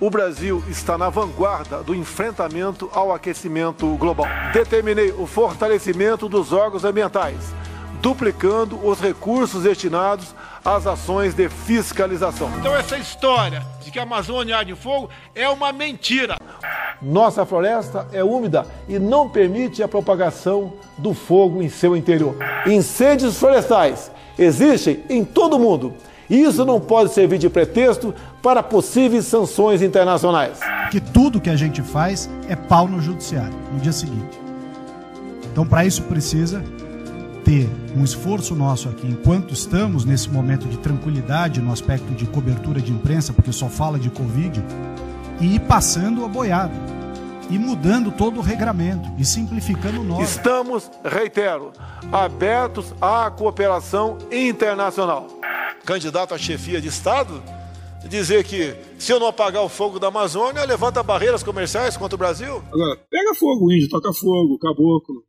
o Brasil está na vanguarda do enfrentamento ao aquecimento global. Determinei o fortalecimento dos órgãos ambientais, duplicando os recursos destinados às ações de fiscalização. Então, essa história de que a Amazônia arde em fogo é uma mentira. Nossa floresta é úmida e não permite a propagação do fogo em seu interior. Incêndios florestais existem em todo o mundo. Isso não pode servir de pretexto para possíveis sanções internacionais. Que tudo que a gente faz é pau no judiciário no dia seguinte. Então, para isso precisa ter um esforço nosso aqui, enquanto estamos nesse momento de tranquilidade no aspecto de cobertura de imprensa, porque só fala de Covid, e ir passando a boiada, e mudando todo o regramento, e simplificando nós. Estamos, reitero, abertos à cooperação internacional. Candidato à chefia de Estado, dizer que se eu não apagar o fogo da Amazônia, levanta barreiras comerciais contra o Brasil? Agora, pega fogo, índio, toca fogo, caboclo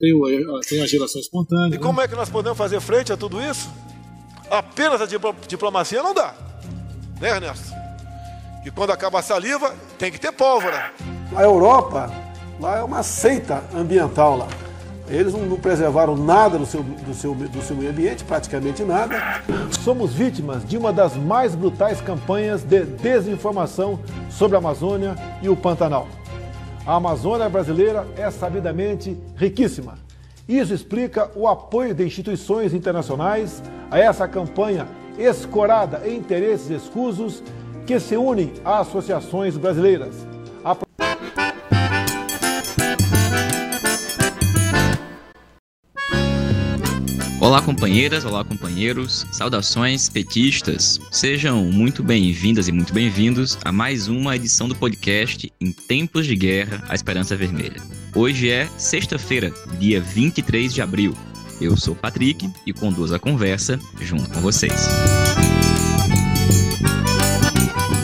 tem, tem a geração espontânea. E né? como é que nós podemos fazer frente a tudo isso? Apenas a diplomacia não dá. Né, Ernesto? E quando acaba a saliva, tem que ter pólvora. A Europa, lá é uma seita ambiental lá. Eles não, preservaram nada do seu, do, seu, do seu meio ambiente, praticamente nada. Somos vítimas de uma das mais brutais campanhas de desinformação sobre a Amazônia e o Pantanal. A Amazônia brasileira é sabidamente riquíssima. Isso explica o apoio de instituições internacionais a essa campanha escorada em interesses escusos que se unem a associações brasileiras Olá, companheiras, olá, companheiros, saudações petistas. Sejam muito bem-vindas e muito bem-vindos a mais uma edição do podcast Em Tempos de Guerra, a Esperança Vermelha. Hoje é sexta-feira, dia 23 de abril. Eu sou Patrick e conduzo a conversa junto com vocês.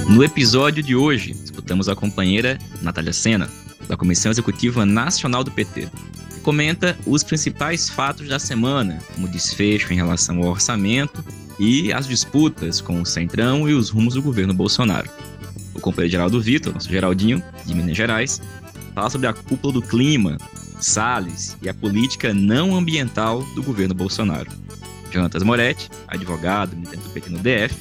No episódio de hoje, escutamos a companheira Natália Sena, da Comissão Executiva Nacional do PT, comenta os principais fatos da semana, como desfecho em relação ao orçamento e as disputas com o Centrão e os rumos do governo Bolsonaro. O companheiro Geraldo Vitor, nosso Geraldinho, de Minas Gerais, fala sobre a cúpula do clima, Salles e a política não ambiental do governo Bolsonaro. Jonatas Moretti, advogado, militante do PT no DF,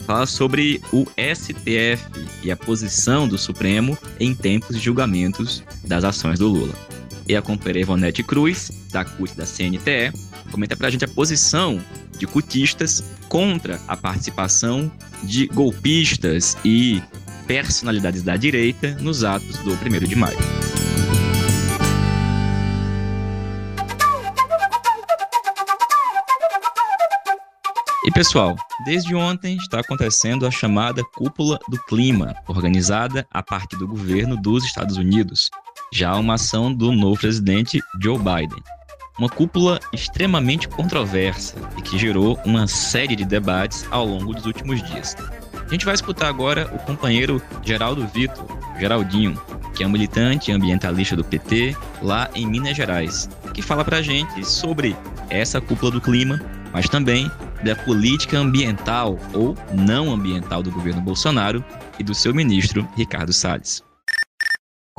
fala sobre o STF e a posição do Supremo em tempos de julgamentos das ações do Lula e a companheira Ivonete Cruz, da CUT da CNTE, comenta pra gente a posição de cutistas contra a participação de golpistas e personalidades da direita nos atos do 1 de maio. E pessoal, desde ontem está acontecendo a chamada Cúpula do Clima, organizada a partir do governo dos Estados Unidos, já uma ação do novo presidente Joe Biden. Uma cúpula extremamente controversa e que gerou uma série de debates ao longo dos últimos dias. A gente vai escutar agora o companheiro Geraldo Vitor, Geraldinho, que é um militante ambientalista do PT lá em Minas Gerais, que fala pra gente sobre essa cúpula do clima, mas também da política ambiental ou não ambiental do governo Bolsonaro e do seu ministro Ricardo Salles.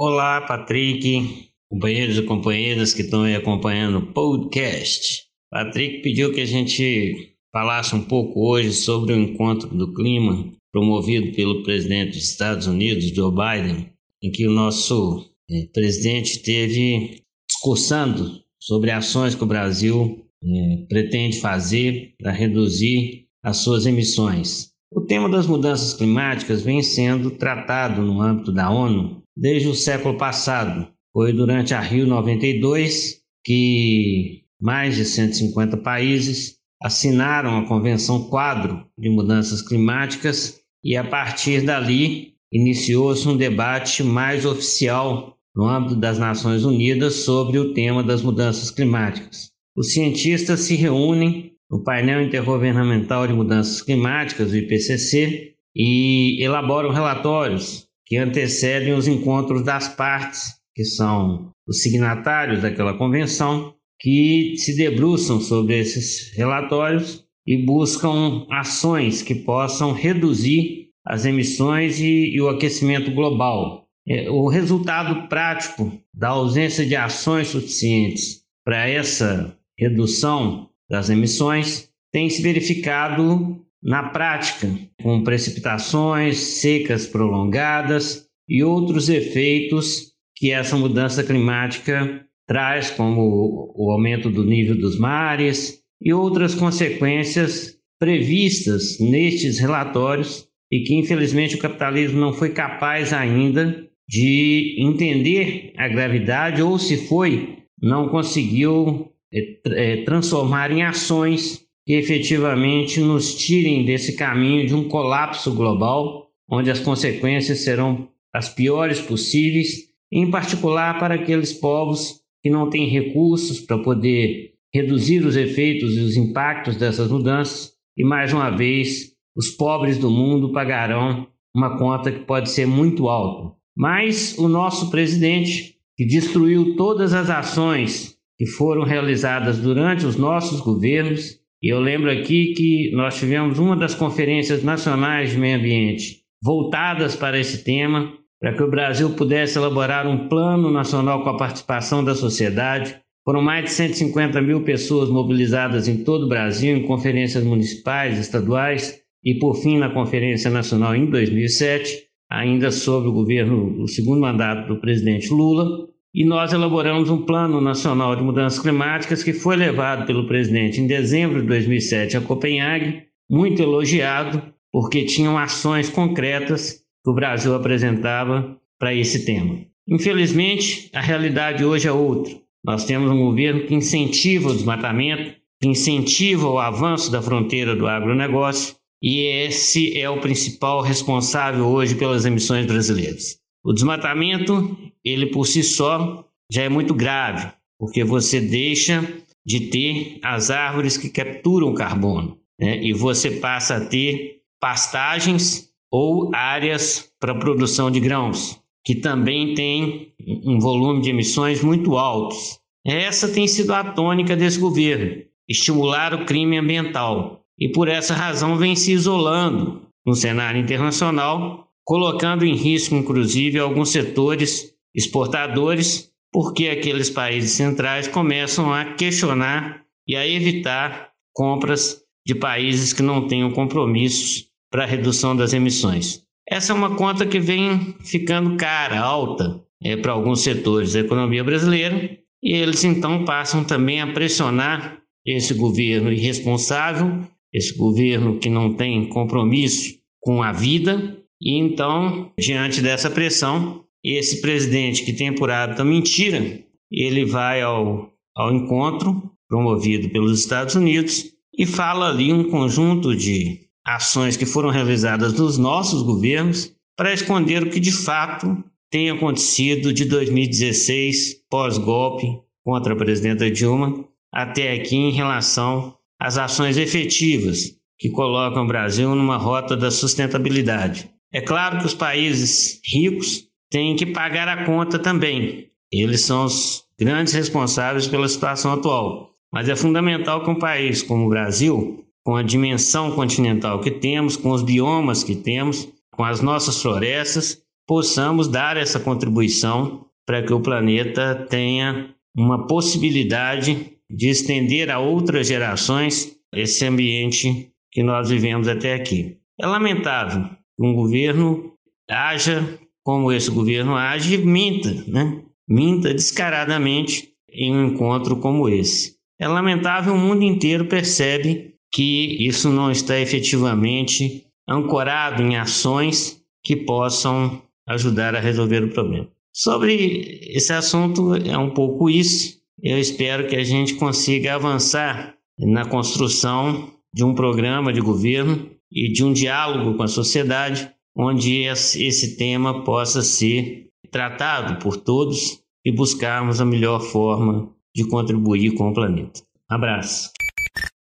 Olá, Patrick, companheiros e companheiras que estão aí acompanhando o podcast. Patrick pediu que a gente falasse um pouco hoje sobre o encontro do clima promovido pelo presidente dos Estados Unidos, Joe Biden, em que o nosso é, presidente esteve discursando sobre ações que o Brasil é, pretende fazer para reduzir as suas emissões. O tema das mudanças climáticas vem sendo tratado no âmbito da ONU desde o século passado. Foi durante a Rio 92 que mais de 150 países assinaram a Convenção Quadro de Mudanças Climáticas e a partir dali iniciou-se um debate mais oficial no âmbito das Nações Unidas sobre o tema das mudanças climáticas. Os cientistas se reúnem no painel intergovernamental de mudanças climáticas, o IPCC, e elaboram relatórios que antecedem os encontros das partes, que são os signatários daquela convenção, que se debruçam sobre esses relatórios e buscam ações que possam reduzir as emissões e, e o aquecimento global. É, o resultado prático da ausência de ações suficientes para essa redução das emissões tem se verificado na prática, com precipitações, secas prolongadas e outros efeitos que essa mudança climática traz, como o aumento do nível dos mares e outras consequências previstas nestes relatórios e que, infelizmente, o capitalismo não foi capaz ainda de entender a gravidade ou, se foi, não conseguiu é, transformar em ações que efetivamente nos tirem desse caminho de um colapso global, onde as consequências serão as piores possíveis, em particular para aqueles povos que não têm recursos para poder reduzir os efeitos e os impactos dessas mudanças, e mais uma vez, os pobres do mundo pagarão uma conta que pode ser muito alta. Mas o nosso presidente, que destruiu todas as ações que foram realizadas durante os nossos governos, e eu lembro aqui que nós tivemos uma das conferências nacionais de meio ambiente voltadas para esse tema, para que o Brasil pudesse elaborar um plano nacional com a participação da sociedade. Foram mais de 150 mil pessoas mobilizadas em todo o Brasil, em conferências municipais, estaduais e, por fim, na Conferência Nacional em 2007, ainda sob o governo, o segundo mandato do presidente Lula e nós elaboramos um Plano Nacional de Mudanças Climáticas que foi levado pelo presidente em dezembro de 2007 a Copenhague, muito elogiado, porque tinham ações concretas que o Brasil apresentava para esse tema. Infelizmente, a realidade hoje é outra. Nós temos um governo que incentiva o desmatamento, que incentiva o avanço da fronteira do agronegócio, e esse é o principal responsável hoje pelas emissões brasileiras. O desmatamento, ele por si só já é muito grave, porque você deixa de ter as árvores que capturam carbono, né? e você passa a ter pastagens ou áreas para produção de grãos, que também tem um volume de emissões muito altos. Essa tem sido a tônica desse governo, estimular o crime ambiental, e por essa razão vem se isolando no cenário internacional colocando em risco, inclusive, alguns setores exportadores, porque aqueles países centrais começam a questionar e a evitar compras de países que não tenham compromissos para redução das emissões. Essa é uma conta que vem ficando cara, alta, é, para alguns setores da economia brasileira, e eles então passam também a pressionar esse governo irresponsável, esse governo que não tem compromisso com a vida e então, diante dessa pressão, esse presidente que tem por hábito a mentira, ele vai ao, ao encontro promovido pelos Estados Unidos e fala ali um conjunto de ações que foram realizadas nos nossos governos para esconder o que de fato tem acontecido de 2016, pós-golpe contra a presidenta Dilma, até aqui em relação às ações efetivas que colocam o Brasil numa rota da sustentabilidade. É claro que os países ricos têm que pagar a conta também. Eles são os grandes responsáveis pela situação atual. Mas é fundamental que um país como o Brasil, com a dimensão continental que temos, com os biomas que temos, com as nossas florestas, possamos dar essa contribuição para que o planeta tenha uma possibilidade de estender a outras gerações esse ambiente que nós vivemos até aqui. É lamentável um governo haja como esse governo age minta, né? Minta descaradamente em um encontro como esse. É lamentável, o mundo inteiro percebe que isso não está efetivamente ancorado em ações que possam ajudar a resolver o problema. Sobre esse assunto, é um pouco isso. Eu espero que a gente consiga avançar na construção de um programa de governo e de um diálogo com a sociedade, onde esse tema possa ser tratado por todos e buscarmos a melhor forma de contribuir com o planeta. Abraço.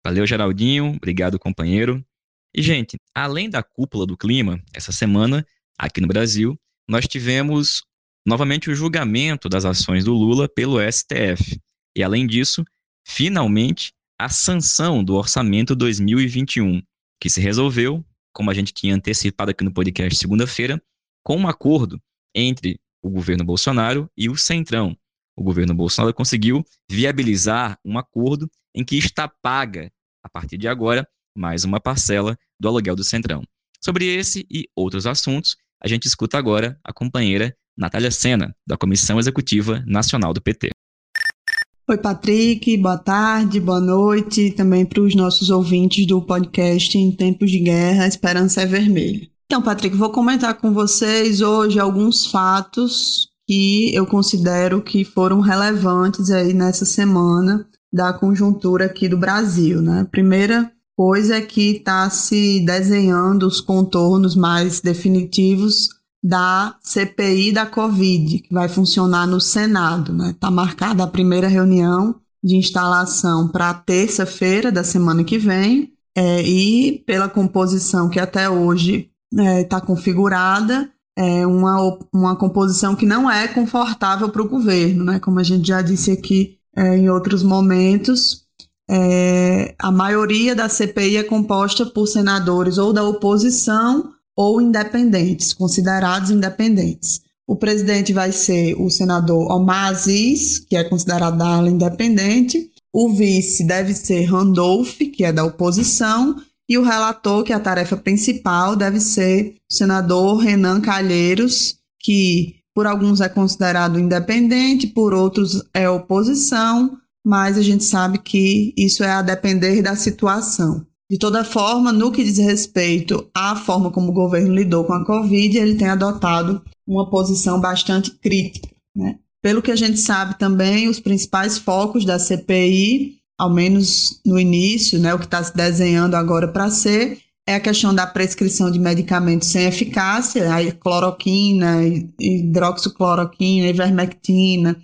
Valeu, Geraldinho. Obrigado, companheiro. E, gente, além da cúpula do clima, essa semana, aqui no Brasil, nós tivemos novamente o julgamento das ações do Lula pelo STF. E, além disso, finalmente, a sanção do orçamento 2021, que se resolveu como a gente tinha antecipado aqui no podcast segunda-feira, com um acordo entre o governo Bolsonaro e o Centrão. O governo Bolsonaro conseguiu viabilizar um acordo em que está paga, a partir de agora, mais uma parcela do aluguel do Centrão. Sobre esse e outros assuntos, a gente escuta agora a companheira Natália Sena, da Comissão Executiva Nacional do PT. Oi, Patrick, boa tarde, boa noite também para os nossos ouvintes do podcast Em Tempos de Guerra, Esperança é Vermelha. Então, Patrick, vou comentar com vocês hoje alguns fatos que eu considero que foram relevantes aí nessa semana da conjuntura aqui do Brasil, né? Primeira coisa é que está se desenhando os contornos mais definitivos da CPI da Covid, que vai funcionar no Senado. Está né? Tá marcada a primeira reunião de instalação para terça-feira da semana que vem, é, e pela composição que até hoje está é, tá configurada, é uma, uma composição que não é confortável para o governo, né? como a gente já disse aqui é, em outros momentos. É, a maioria da CPI é composta por senadores ou da oposição ou independentes, considerados independentes. O presidente vai ser o senador Omar Aziz, que é considerado da ala independente. O vice deve ser Randolph, que é da oposição. E o relator, que é a tarefa principal, deve ser o senador Renan Calheiros, que por alguns é considerado independente, por outros é oposição, mas a gente sabe que isso é a depender da situação. De toda forma, no que diz respeito à forma como o governo lidou com a Covid, ele tem adotado uma posição bastante crítica. Né? Pelo que a gente sabe também, os principais focos da CPI, ao menos no início, né, o que está se desenhando agora para ser, é a questão da prescrição de medicamentos sem eficácia, a cloroquina, hidroxicloroquina, ivermectina,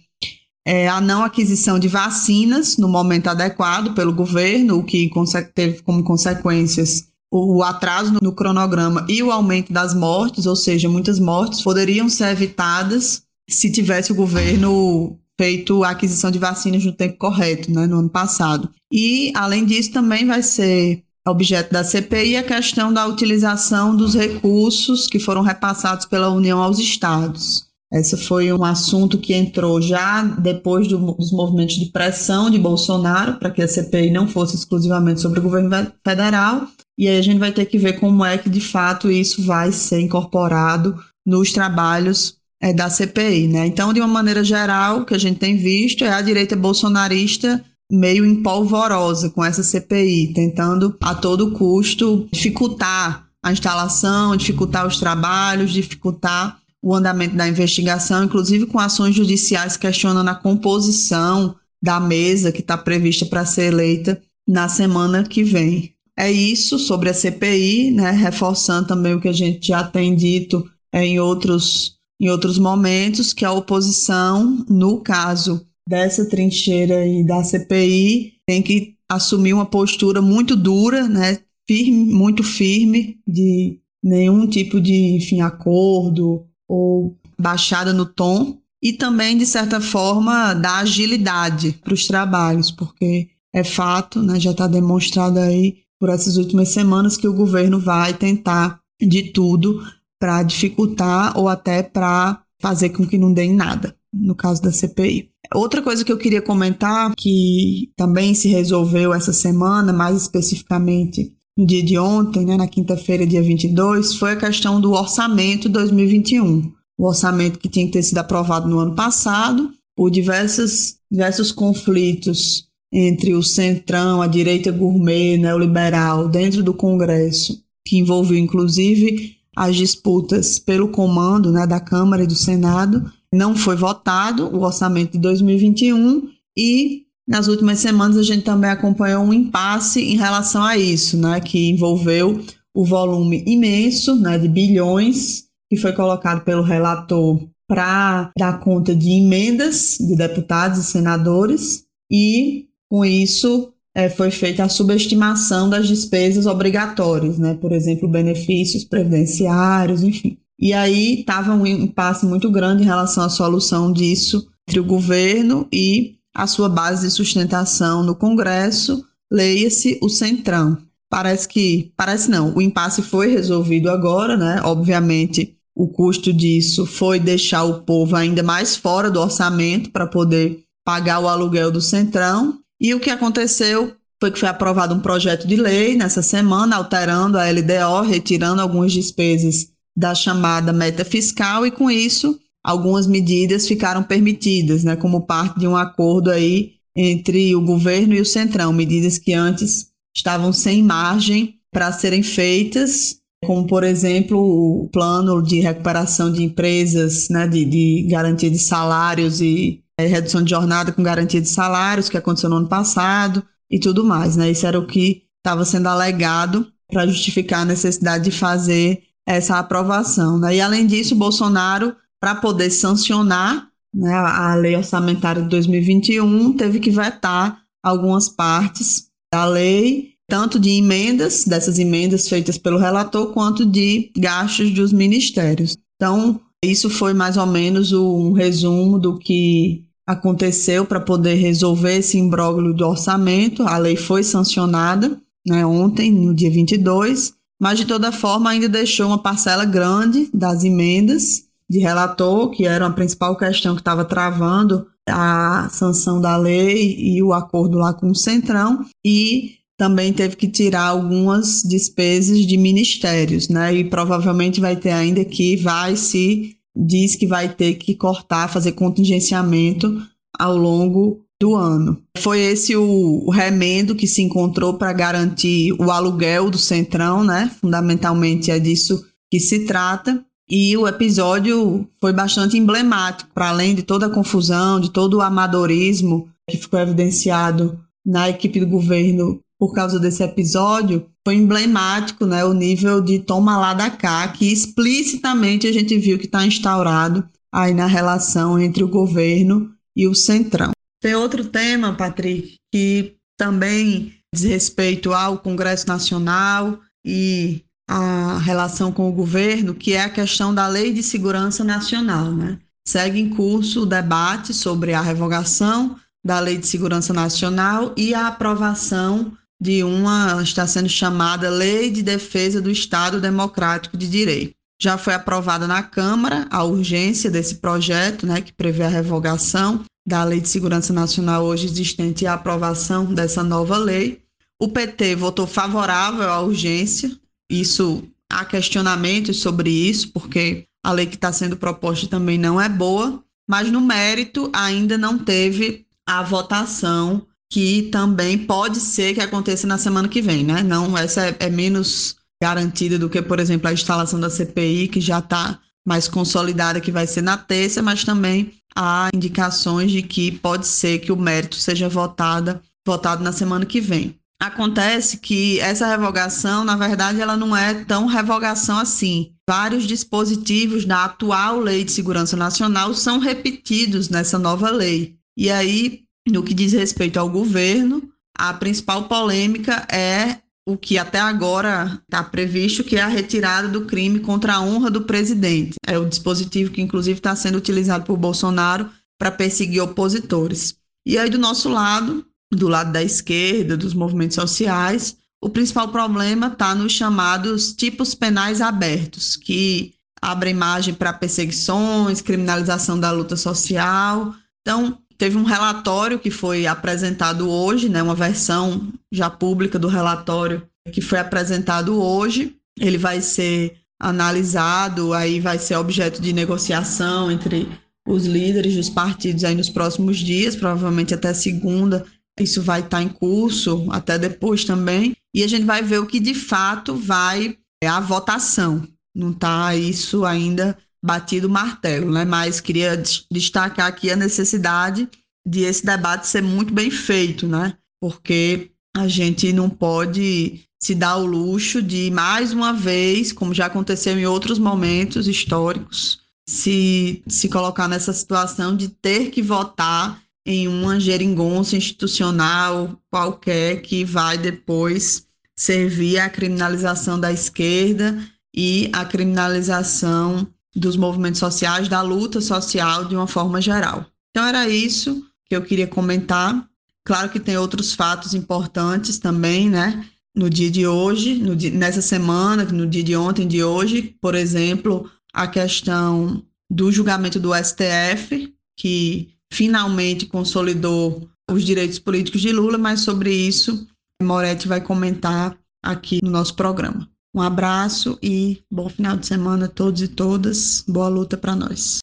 é, a não aquisição de vacinas no momento adequado pelo governo, o que teve como consequências o atraso no cronograma e o aumento das mortes, ou seja, muitas mortes poderiam ser evitadas se tivesse o governo feito a aquisição de vacinas no tempo correto, né, no ano passado. E, além disso, também vai ser objeto da CPI a questão da utilização dos recursos que foram repassados pela União aos estados. Esse foi um assunto que entrou já depois do, dos movimentos de pressão de Bolsonaro para que a CPI não fosse exclusivamente sobre o governo federal. E aí a gente vai ter que ver como é que de fato isso vai ser incorporado nos trabalhos é, da CPI. Né? Então, de uma maneira geral, o que a gente tem visto é a direita bolsonarista meio empolvorosa com essa CPI, tentando a todo custo dificultar a instalação, dificultar os trabalhos, dificultar o andamento da investigação, inclusive com ações judiciais questionando a composição da mesa que está prevista para ser eleita na semana que vem. É isso sobre a CPI, né, reforçando também o que a gente já tem dito é, em, outros, em outros momentos, que a oposição, no caso dessa trincheira aí da CPI, tem que assumir uma postura muito dura, né, firme, muito firme, de nenhum tipo de enfim, acordo ou baixada no tom e também, de certa forma, da agilidade para os trabalhos, porque é fato, né, já está demonstrado aí por essas últimas semanas que o governo vai tentar de tudo para dificultar ou até para fazer com que não dê em nada, no caso da CPI. Outra coisa que eu queria comentar, que também se resolveu essa semana, mais especificamente no dia de ontem, né, na quinta-feira, dia 22, foi a questão do orçamento 2021. O orçamento que tinha que ter sido aprovado no ano passado, por diversos, diversos conflitos entre o centrão, a direita gourmet, neoliberal, dentro do Congresso, que envolveu inclusive as disputas pelo comando né, da Câmara e do Senado, não foi votado o orçamento de 2021 e nas últimas semanas, a gente também acompanhou um impasse em relação a isso, né, que envolveu o volume imenso né, de bilhões que foi colocado pelo relator para dar conta de emendas de deputados e senadores, e com isso é, foi feita a subestimação das despesas obrigatórias, né, por exemplo, benefícios previdenciários, enfim. E aí estava um impasse muito grande em relação à solução disso entre o governo e a sua base de sustentação no Congresso, leia-se o Centrão. parece que, parece não, o impasse foi resolvido agora, né? Obviamente, o custo disso foi deixar o povo ainda mais fora do orçamento para poder pagar o aluguel do Centrão. E o que aconteceu foi que foi aprovado um projeto de lei nessa semana, alterando a LDO, retirando algumas despesas da chamada meta fiscal, e com isso, algumas medidas ficaram permitidas, né, como parte de um acordo aí entre o governo e o Centrão, medidas que antes estavam sem margem para serem feitas, como, por exemplo, o plano de recuperação de empresas, né, de, de garantia de salários e é, redução de jornada com garantia de salários, que aconteceu no ano passado, e tudo mais. Né? Isso era o que estava sendo alegado para justificar a necessidade de fazer essa aprovação. Né? E, além disso, Bolsonaro, para poder sancionar né, a lei orçamentária de 2021, teve que vetar algumas partes da lei, tanto de emendas, dessas emendas feitas pelo relator, quanto de gastos dos ministérios. Então, isso foi mais ou menos um resumo do que aconteceu para poder resolver esse imbróglio do orçamento. A lei foi sancionada né, ontem, no dia 22, mas de toda forma ainda deixou uma parcela grande das emendas de relator, que era a principal questão que estava travando a sanção da lei e o acordo lá com o Centrão, e também teve que tirar algumas despesas de ministérios, né? E provavelmente vai ter ainda que vai se diz que vai ter que cortar, fazer contingenciamento ao longo do ano. Foi esse o, remendo que se encontrou para garantir o aluguel do Centrão, né? Fundamentalmente é disso que se trata. E o episódio foi bastante emblemático, para além de toda a confusão, de todo o amadorismo que ficou evidenciado na equipe do governo por causa desse episódio, foi emblemático né, o nível de toma lá da cá, que explicitamente a gente viu que está instaurado aí na relação entre o governo e o Centrão. Tem outro tema, Patrick, que também diz respeito ao Congresso Nacional e a relação com o governo, que é a questão da Lei de Segurança Nacional. Né? Segue em curso o debate sobre a revogação da Lei de Segurança Nacional e a aprovação de uma está sendo chamada Lei de Defesa do Estado Democrático de Direito. Já foi aprovada na Câmara a urgência desse projeto, né, que prevê a revogação da Lei de Segurança Nacional hoje existente e a aprovação dessa nova lei. O PT votou favorável à urgência. Isso há questionamentos sobre isso, porque a lei que está sendo proposta também não é boa, mas no mérito ainda não teve a votação que também pode ser que aconteça na semana que vem, né? Não, essa é, é menos garantida do que, por exemplo, a instalação da CPI, que já está mais consolidada, que vai ser na terça, mas também há indicações de que pode ser que o mérito seja votada, votado na semana que vem. Acontece que essa revogação, na verdade, ela não é tão revogação assim. Vários dispositivos da atual Lei de Segurança Nacional são repetidos nessa nova lei. E aí, no que diz respeito ao governo, a principal polêmica é o que até agora está previsto, que é a retirada do crime contra a honra do presidente. É o dispositivo que, inclusive, está sendo utilizado por Bolsonaro para perseguir opositores. E aí, do nosso lado, do lado da esquerda, dos movimentos sociais, o principal problema está nos chamados tipos penais abertos, que abrem margem para perseguições, criminalização da luta social. Então, Teve um relatório que foi apresentado hoje, né, uma versão já pública do relatório que foi apresentado hoje. Ele vai ser analisado, aí vai ser objeto de negociação entre os líderes dos partidos aí nos próximos dias, provavelmente até segunda. Isso vai estar em curso, até depois também. E a gente vai ver o que de fato vai é a votação. Não está isso ainda batido o martelo, né? Mas queria destacar aqui a necessidade de esse debate ser muito bem feito, né? Porque a gente não pode se dar o luxo de, mais uma vez, como já aconteceu em outros momentos históricos, se, se colocar nessa situação de ter que votar em uma geringonça institucional qualquer que vai depois servir à criminalização da esquerda e à criminalização dos movimentos sociais, da luta social de uma forma geral. Então era isso que eu queria comentar. Claro que tem outros fatos importantes também, né? no dia de hoje, dia, nessa semana, no dia de ontem, de hoje, por exemplo, a questão do julgamento do STF, que finalmente consolidou os direitos políticos de Lula, mas sobre isso Moretti vai comentar aqui no nosso programa. Um abraço e bom final de semana a todos e todas. Boa luta para nós.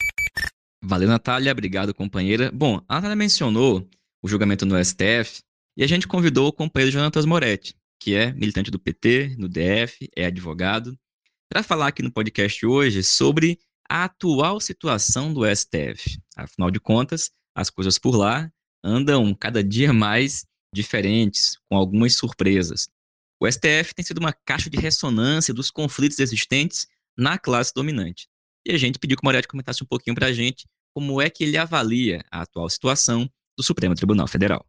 Valeu, Natália. Obrigado, companheira. Bom, a Natália mencionou o julgamento no STF e a gente convidou o companheiro Jonatas Moretti, que é militante do PT, no DF, é advogado, para falar aqui no podcast hoje sobre a atual situação do STF. Afinal de contas, as coisas por lá andam cada dia mais diferentes, com algumas surpresas. O STF tem sido uma caixa de ressonância dos conflitos existentes na classe dominante. E a gente pediu que o Moretti comentasse um pouquinho para a gente como é que ele avalia a atual situação do Supremo Tribunal Federal.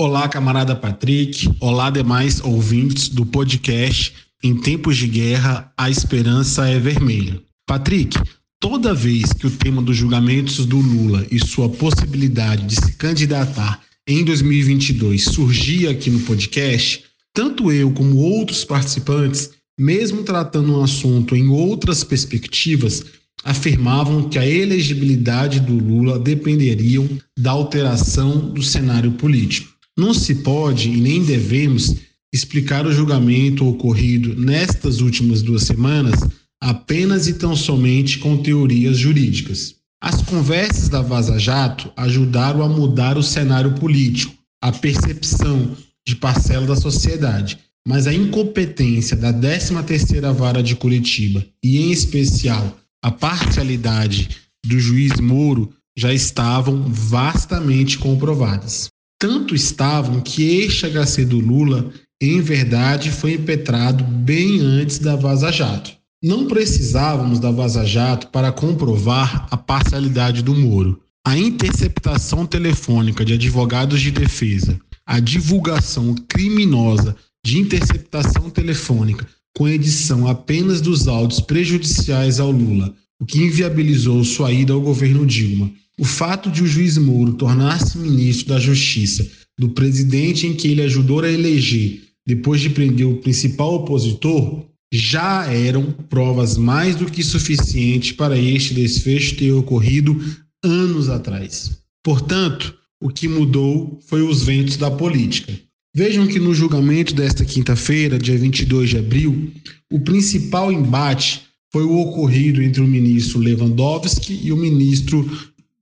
Olá, camarada Patrick. Olá, demais ouvintes do podcast Em Tempos de Guerra, a Esperança é Vermelha. Patrick, toda vez que o tema dos julgamentos do Lula e sua possibilidade de se candidatar em 2022 surgia aqui no podcast, tanto eu como outros participantes, mesmo tratando um assunto em outras perspectivas, afirmavam que a elegibilidade do Lula dependeriam da alteração do cenário político. Não se pode e nem devemos explicar o julgamento ocorrido nestas últimas duas semanas apenas e tão somente com teorias jurídicas. As conversas da Vaza Jato ajudaram a mudar o cenário político, a percepção de parcela da sociedade, mas a incompetência da 13ª Vara de Curitiba e em especial a parcialidade do juiz Moro já estavam vastamente comprovadas. Tanto estavam que este HC do Lula, em verdade, foi impetrado bem antes da Vaza Jato. Não precisávamos da Vaza Jato para comprovar a parcialidade do Moro. A interceptação telefônica de advogados de defesa, a divulgação criminosa de interceptação telefônica com edição apenas dos áudios prejudiciais ao Lula, o que inviabilizou sua ida ao governo Dilma. O fato de o juiz Moro tornar-se ministro da Justiça do presidente em que ele ajudou a eleger depois de prender o principal opositor já eram provas mais do que suficientes para este desfecho ter ocorrido anos atrás. Portanto, o que mudou foi os ventos da política. Vejam que no julgamento desta quinta-feira, dia 22 de abril, o principal embate foi o ocorrido entre o ministro Lewandowski e o ministro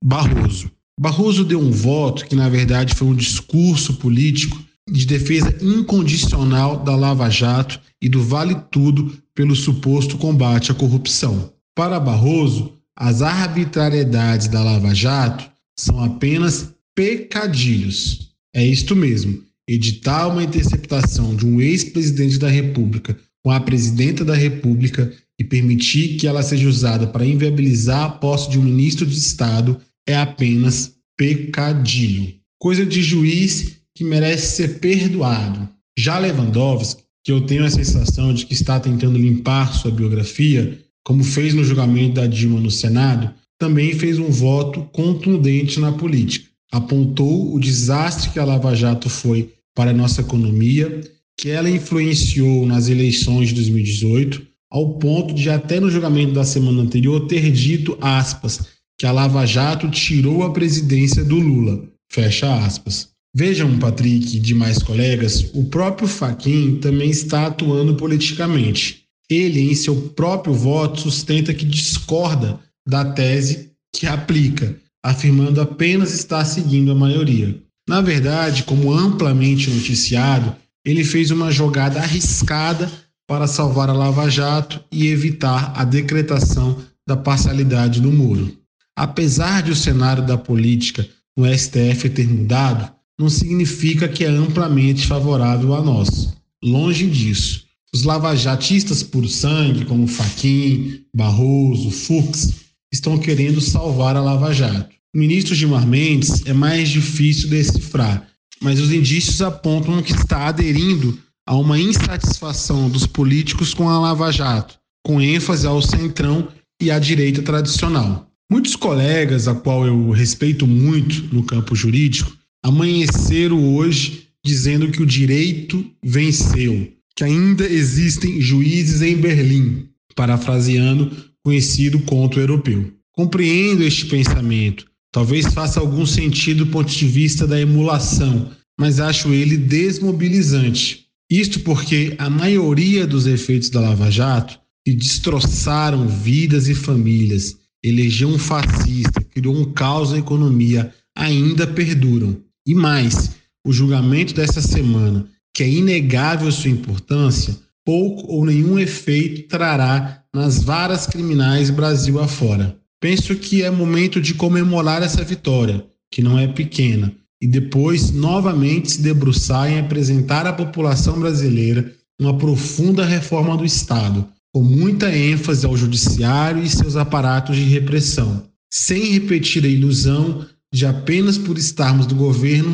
Barroso. Barroso deu um voto que, na verdade, foi um discurso político de defesa incondicional da Lava Jato e do Vale Tudo pelo suposto combate à corrupção. Para Barroso, as arbitrariedades da Lava Jato são apenas pecadilhos. É isto mesmo editar uma interceptação de um ex-presidente da República com a presidenta da República e permitir que ela seja usada para inviabilizar a posse de um ministro de Estado é apenas pecadilho. Coisa de juiz que merece ser perdoado. Já Lewandowski, que eu tenho a sensação de que está tentando limpar sua biografia, como fez no julgamento da Dilma no Senado, também fez um voto contundente na política. Apontou o desastre que a Lava Jato foi para a nossa economia, que ela influenciou nas eleições de 2018, ao ponto de até no julgamento da semana anterior ter dito, aspas, que a Lava Jato tirou a presidência do Lula, fecha aspas. Vejam, Patrick e demais colegas, o próprio Faquin também está atuando politicamente. Ele, em seu próprio voto, sustenta que discorda da tese que aplica, afirmando apenas estar seguindo a maioria. Na verdade, como amplamente noticiado, ele fez uma jogada arriscada para salvar a Lava Jato e evitar a decretação da parcialidade do muro. Apesar de o cenário da política no STF ter mudado, não significa que é amplamente favorável a nós. Longe disso. Os lavajatistas por sangue, como Faquim, Barroso, Fux, estão querendo salvar a Lava Jato. O ministro Gilmar Mendes é mais difícil decifrar, mas os indícios apontam que está aderindo a uma insatisfação dos políticos com a Lava Jato, com ênfase ao centrão e à direita tradicional. Muitos colegas, a qual eu respeito muito no campo jurídico, amanheceram hoje dizendo que o direito venceu, que ainda existem juízes em Berlim, parafraseando conhecido conto europeu. Compreendo este pensamento. Talvez faça algum sentido do ponto de vista da emulação, mas acho ele desmobilizante. Isto porque a maioria dos efeitos da Lava Jato, que destroçaram vidas e famílias, elegeu um fascista, criou um caos na economia, ainda perduram. E mais, o julgamento dessa semana, que é inegável sua importância, pouco ou nenhum efeito trará nas varas criminais Brasil afora. Penso que é momento de comemorar essa vitória, que não é pequena, e depois novamente se debruçar em apresentar à população brasileira uma profunda reforma do Estado, com muita ênfase ao judiciário e seus aparatos de repressão, sem repetir a ilusão de apenas por estarmos do governo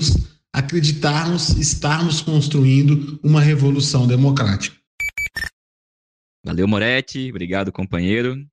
acreditarmos estarmos construindo uma revolução democrática. Valeu, Moretti. Obrigado, companheiro.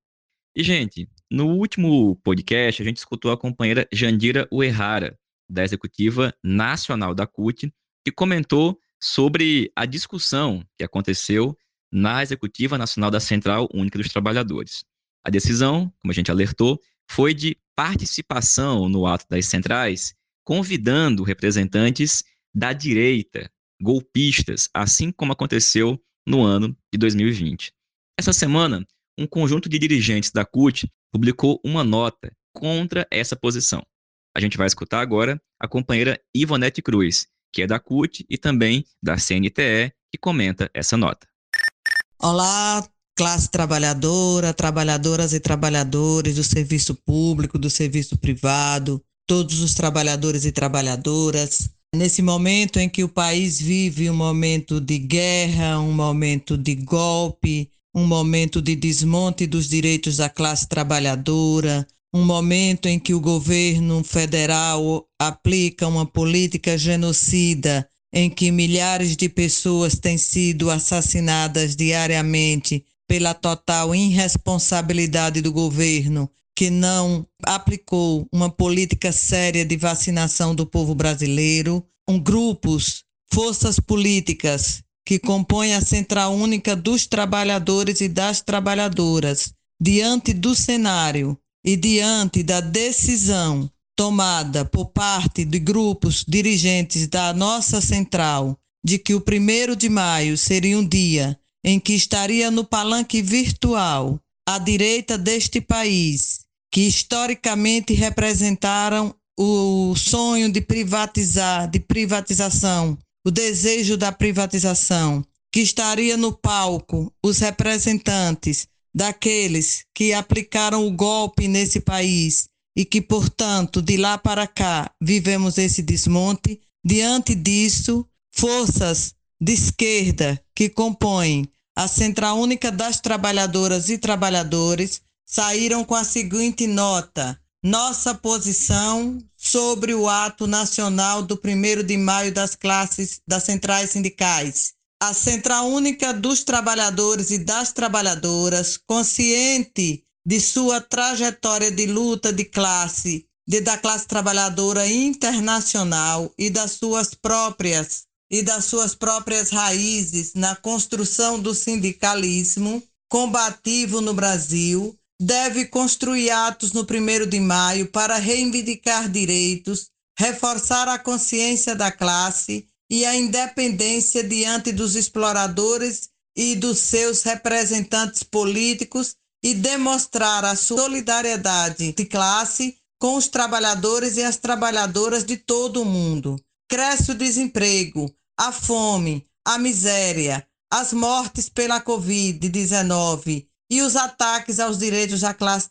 E, gente, no último podcast, a gente escutou a companheira Jandira Uehara, da Executiva Nacional da CUT, que comentou sobre a discussão que aconteceu na Executiva Nacional da Central Única dos Trabalhadores. A decisão, como a gente alertou, foi de participação no ato das centrais, convidando representantes da direita, golpistas, assim como aconteceu no ano de 2020. Essa semana, um conjunto de dirigentes da CUT publicou uma nota contra essa posição. A gente vai escutar agora a companheira Ivonete Cruz, que é da CUT e também da CNTE, que comenta essa nota. Olá, classe trabalhadora, trabalhadoras e trabalhadores do serviço público, do serviço privado, todos os trabalhadores e trabalhadoras. Nesse momento em que o país vive um momento de guerra, um momento de golpe, um momento de desmonte dos direitos da classe trabalhadora, um momento em que o governo federal aplica uma política genocida em que milhares de pessoas têm sido assassinadas diariamente pela total irresponsabilidade do governo, que não aplicou uma política séria de vacinação do povo brasileiro, um grupos, forças políticas que compõem a Central Única dos Trabalhadores e das Trabalhadoras, diante do cenário e diante da decisão tomada por parte de grupos dirigentes da nossa central de que o primeiro de maio seria um dia em que estaria no palanque virtual a direita deste país, que historicamente representaram o sonho de privatizar, de privatização, o desejo da privatização, que estaria no palco os representantes daqueles que aplicaram o golpe nesse país e que, portanto, de lá para cá vivemos esse desmonte. Diante disso, forças de esquerda que compõem a Central Única das Trabalhadoras e Trabalhadores saíram com a seguinte nota: nossa posição sobre o ato nacional do 1 de maio das classes das centrais sindicais. A Central Única dos Trabalhadores e das Trabalhadoras, consciente de sua trajetória de luta de classe, de, da classe trabalhadora internacional e das suas próprias e das suas próprias raízes na construção do sindicalismo combativo no Brasil, deve construir atos no 1 de maio para reivindicar direitos, reforçar a consciência da classe e a independência diante dos exploradores e dos seus representantes políticos e demonstrar a solidariedade de classe com os trabalhadores e as trabalhadoras de todo o mundo. Cresce o desemprego, a fome, a miséria, as mortes pela Covid-19 e os ataques aos direitos da classe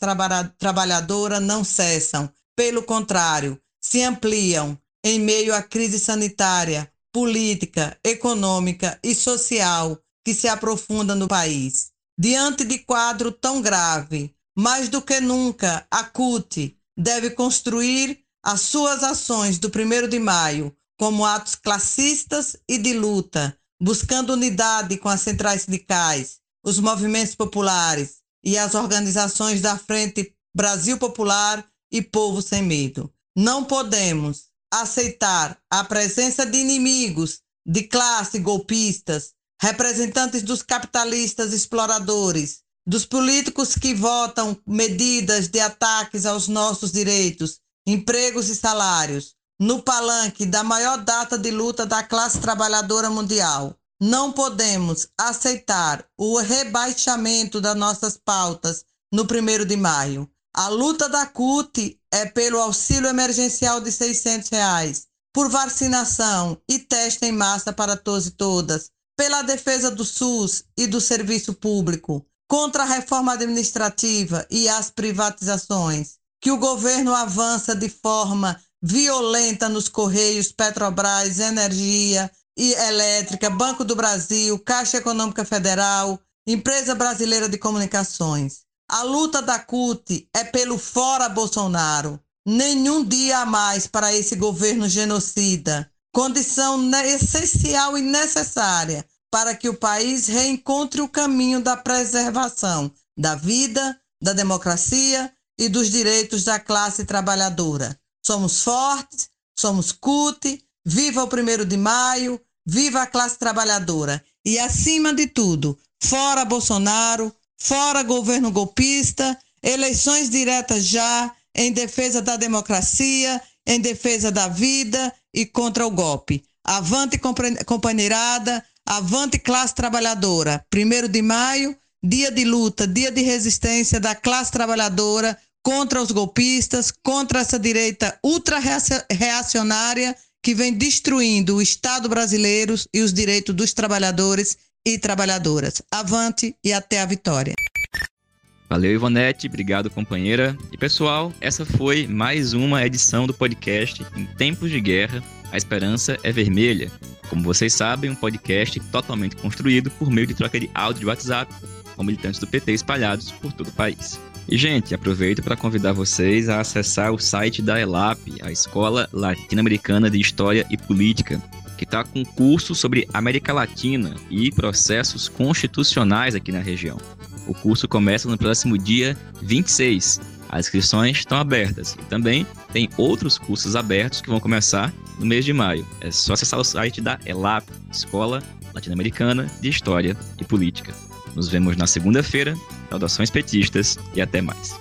trabalhadora não cessam. Pelo contrário, se ampliam em meio à crise sanitária, política, econômica e social que se aprofunda no país. Diante de quadro tão grave, mais do que nunca, a CUT deve construir as suas ações do 1 de maio como atos classistas e de luta, buscando unidade com as centrais sindicais, os movimentos populares e as organizações da Frente Brasil Popular e Povo Sem Medo. Não podemos aceitar a presença de inimigos de classe golpistas, representantes dos capitalistas exploradores, dos políticos que votam medidas de ataques aos nossos direitos, empregos e salários, no palanque da maior data de luta da classe trabalhadora mundial. Não podemos aceitar o rebaixamento das nossas pautas no primeiro de maio. A luta da CUT é pelo auxílio emergencial de 600 reais, por vacinação e teste em massa para todos e todas, pela defesa do SUS e do serviço público, contra a reforma administrativa e as privatizações, que o governo avança de forma violenta nos Correios, Petrobras, Energia e Elétrica, Banco do Brasil, Caixa Econômica Federal, Empresa Brasileira de Comunicações. A luta da CUT é pelo fora Bolsonaro. Nenhum dia a mais para esse governo genocida. Condição essencial e necessária para que o país reencontre o caminho da preservação da vida, da democracia e dos direitos da classe trabalhadora. Somos fortes, somos CUT, viva o primeiro de maio, viva a classe trabalhadora. E, acima de tudo, fora Bolsonaro, fora governo golpista, eleições diretas já, em defesa da democracia, em defesa da vida e contra o golpe. Avante, companheirada, Avante classe trabalhadora. Primeiro de maio, dia de luta, dia de resistência da classe trabalhadora contra os golpistas, contra essa direita ultra-reacionária que vem destruindo o Estado brasileiro e os direitos dos trabalhadores e trabalhadoras. Avante e até a vitória. Valeu, Ivonete. Obrigado, companheira. E pessoal, essa foi mais uma edição do podcast Em Tempos de Guerra, a Esperança é Vermelha. Como vocês sabem, um podcast totalmente construído por meio de troca de áudio de WhatsApp com militantes do PT espalhados por todo o país. E, gente, aproveito para convidar vocês a acessar o site da ELAP, a Escola Latino-Americana de História e Política, que está com curso sobre América Latina e processos constitucionais aqui na região. O curso começa no próximo dia 26. As inscrições estão abertas e também tem outros cursos abertos que vão começar no mês de maio. É só acessar o site da ELAP, Escola Latino-Americana de História e Política. Nos vemos na segunda-feira. Saudações petistas e até mais.